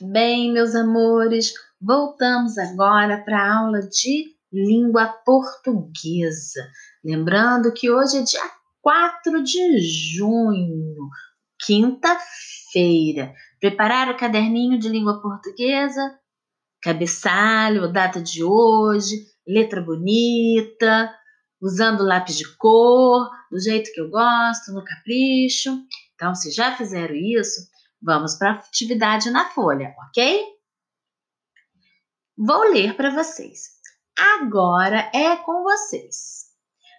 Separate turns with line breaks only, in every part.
Bem, meus amores, voltamos agora para a aula de língua portuguesa. Lembrando que hoje é dia 4 de junho, quinta-feira. Preparar o caderninho de língua portuguesa? Cabeçalho, data de hoje, letra bonita, usando lápis de cor, do jeito que eu gosto, no capricho. Então, se já fizeram isso, Vamos para a atividade na folha, ok? Vou ler para vocês. Agora é com vocês.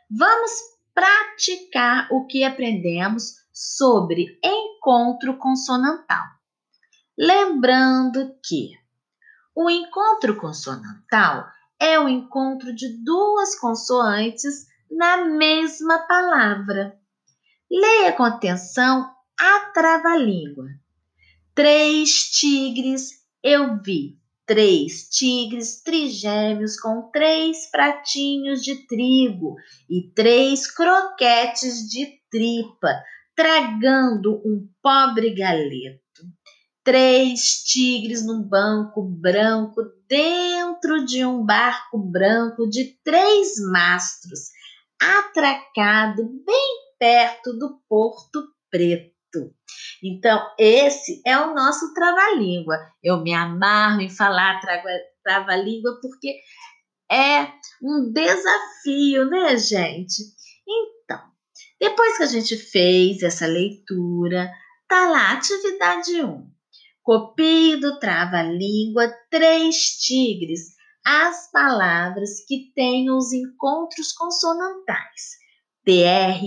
Vamos praticar o que aprendemos sobre encontro consonantal. Lembrando que o encontro consonantal é o encontro de duas consoantes na mesma palavra. Leia com atenção a trava-língua. Três tigres eu vi. Três tigres trigêmeos com três pratinhos de trigo e três croquetes de tripa, tragando um pobre galeto. Três tigres num banco branco dentro de um barco branco de três mastros, atracado bem perto do Porto Preto. Então, esse é o nosso trava-língua. Eu me amarro em falar trava-língua porque é um desafio, né, gente? Então, depois que a gente fez essa leitura, tá lá, atividade 1. Copie do trava-língua três tigres as palavras que têm os encontros consonantais. TR,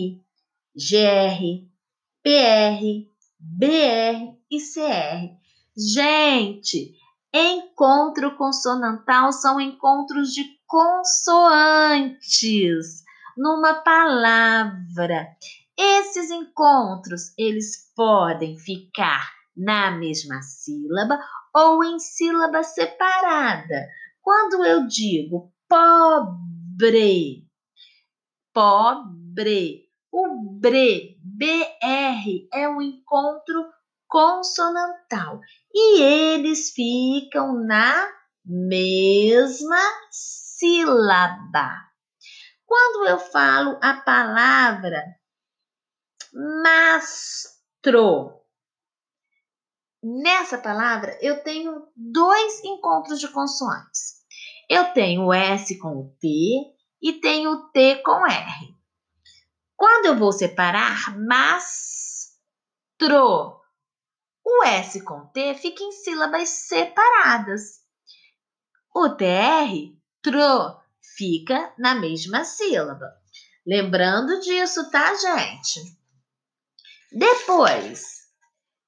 GR, PR, BR e CR. Gente, encontro consonantal são encontros de consoantes numa palavra. Esses encontros, eles podem ficar na mesma sílaba ou em sílaba separada. Quando eu digo pobre, pobre, o bre BR é um encontro consonantal e eles ficam na mesma sílaba. Quando eu falo a palavra mastro, nessa palavra eu tenho dois encontros de consoantes. Eu tenho o S com o T e tenho o T com R. Quando eu vou separar, mastro, o S com T fica em sílabas separadas. O TR, tro, fica na mesma sílaba. Lembrando disso, tá, gente? Depois,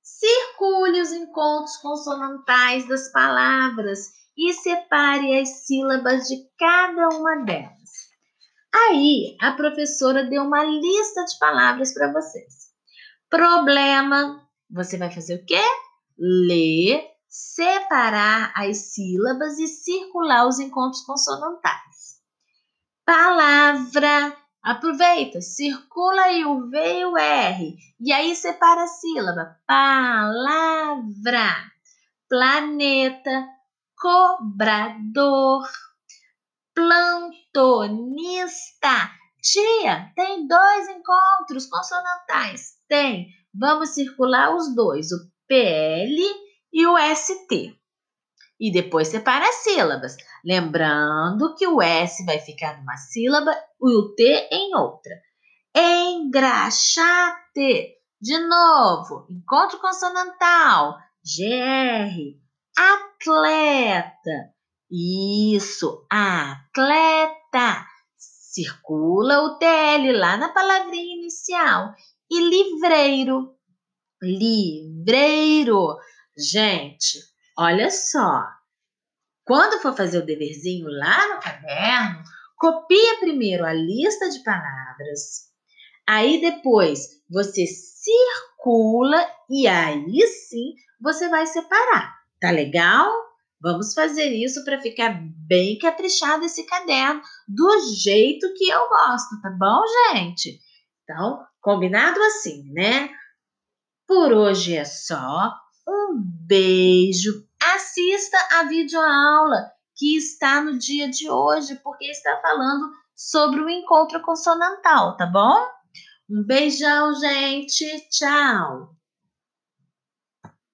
circule os encontros consonantais das palavras e separe as sílabas de cada uma delas. Aí a professora deu uma lista de palavras para vocês. Problema, você vai fazer o quê? Ler, separar as sílabas e circular os encontros consonantais. Palavra, aproveita, circula aí o V e o R e aí separa a sílaba. Palavra, planeta, cobrador plantonista. Tia, tem dois encontros consonantais. Tem. Vamos circular os dois, o PL e o ST. E depois separa as sílabas. Lembrando que o S vai ficar numa sílaba e o T em outra. Engraxate. De novo, encontro consonantal. GR. Atleta. Isso, atleta. Circula o TL lá na palavrinha inicial. E livreiro. Livreiro. Gente, olha só. Quando for fazer o deverzinho lá no caderno, copia primeiro a lista de palavras. Aí depois você circula e aí sim você vai separar. Tá legal? Vamos fazer isso para ficar bem caprichado esse caderno do jeito que eu gosto, tá bom, gente? Então, combinado assim, né? Por hoje é só. Um beijo assista a videoaula que está no dia de hoje, porque está falando sobre o encontro consonantal, tá bom? Um beijão, gente. Tchau.